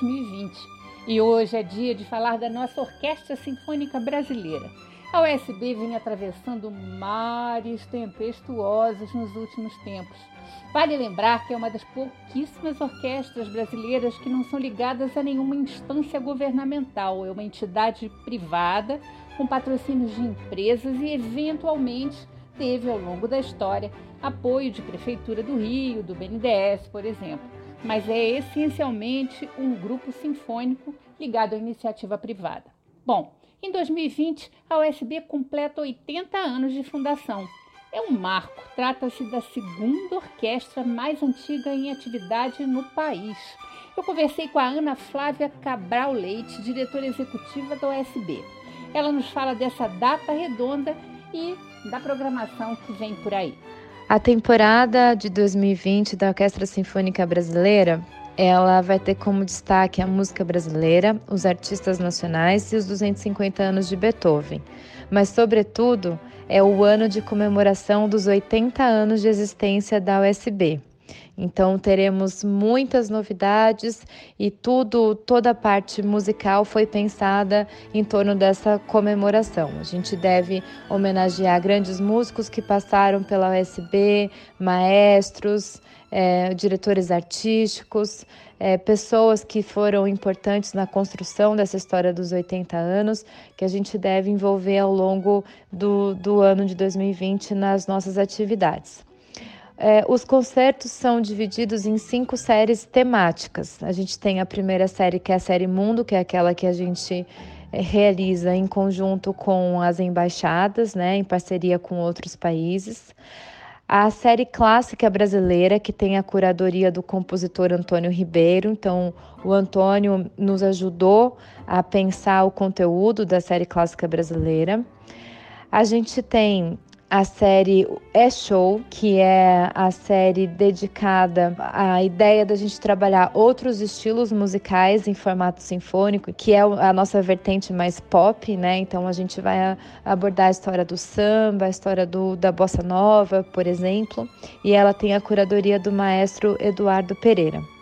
2020 e hoje é dia de falar da nossa Orquestra Sinfônica Brasileira. A USB vem atravessando mares tempestuosos nos últimos tempos. Vale lembrar que é uma das pouquíssimas orquestras brasileiras que não são ligadas a nenhuma instância governamental, é uma entidade privada com patrocínios de empresas e, eventualmente, teve ao longo da história apoio de Prefeitura do Rio, do BNDES, por exemplo mas é essencialmente um grupo sinfônico ligado à iniciativa privada. Bom, em 2020, a USB completa 80 anos de fundação. É um marco, trata-se da segunda orquestra mais antiga em atividade no país. Eu conversei com a Ana Flávia Cabral Leite, diretora executiva da USB. Ela nos fala dessa data redonda e da programação que vem por aí. A temporada de 2020 da Orquestra Sinfônica Brasileira, ela vai ter como destaque a música brasileira, os artistas nacionais e os 250 anos de Beethoven. Mas, sobretudo, é o ano de comemoração dos 80 anos de existência da USB. Então teremos muitas novidades e tudo, toda a parte musical foi pensada em torno dessa comemoração. A gente deve homenagear grandes músicos que passaram pela USB, maestros, é, diretores artísticos, é, pessoas que foram importantes na construção dessa história dos 80 anos, que a gente deve envolver ao longo do, do ano de 2020 nas nossas atividades. É, os concertos são divididos em cinco séries temáticas. A gente tem a primeira série, que é a série Mundo, que é aquela que a gente é, realiza em conjunto com as embaixadas, né, em parceria com outros países. A série clássica brasileira, que tem a curadoria do compositor Antônio Ribeiro. Então, o Antônio nos ajudou a pensar o conteúdo da série clássica brasileira. A gente tem a série É Show, que é a série dedicada à ideia da gente trabalhar outros estilos musicais em formato sinfônico, que é a nossa vertente mais pop, né? Então a gente vai abordar a história do samba, a história do, da bossa nova, por exemplo, e ela tem a curadoria do maestro Eduardo Pereira.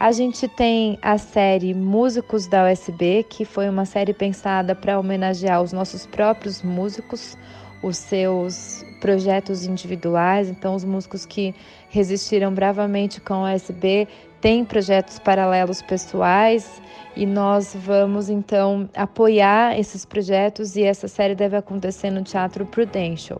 A gente tem a série Músicos da USB, que foi uma série pensada para homenagear os nossos próprios músicos os seus projetos individuais. Então, os músicos que resistiram bravamente com a USB têm projetos paralelos pessoais e nós vamos então apoiar esses projetos e essa série deve acontecer no Teatro Prudential.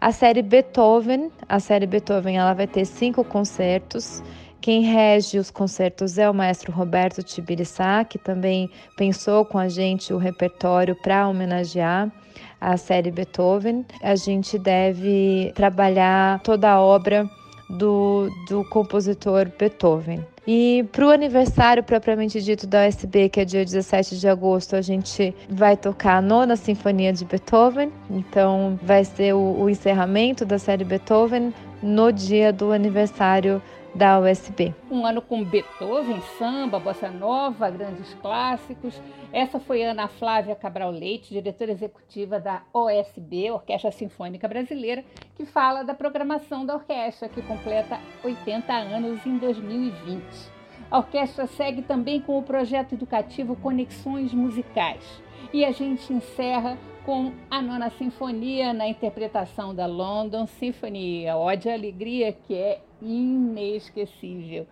A série Beethoven, a série Beethoven, ela vai ter cinco concertos. Quem rege os concertos é o maestro Roberto Tibiriçá, que também pensou com a gente o repertório para homenagear a série Beethoven, a gente deve trabalhar toda a obra do, do compositor Beethoven. E para o aniversário propriamente dito da USB, que é dia 17 de agosto, a gente vai tocar a nona Sinfonia de Beethoven. Então, vai ser o, o encerramento da série Beethoven no dia do aniversário da USB. Um ano com Beethoven, samba, bossa nova, grandes clássicos. Essa foi Ana Flávia Cabral Leite, diretora executiva da OSB, Orquestra Sinfônica Brasileira, que fala da programação da orquestra, que completa 80 anos em 2020. A orquestra segue também com o projeto educativo Conexões Musicais. E a gente encerra com a Nona Sinfonia na interpretação da London Symphony, a Ode à Alegria, que é inesquecível.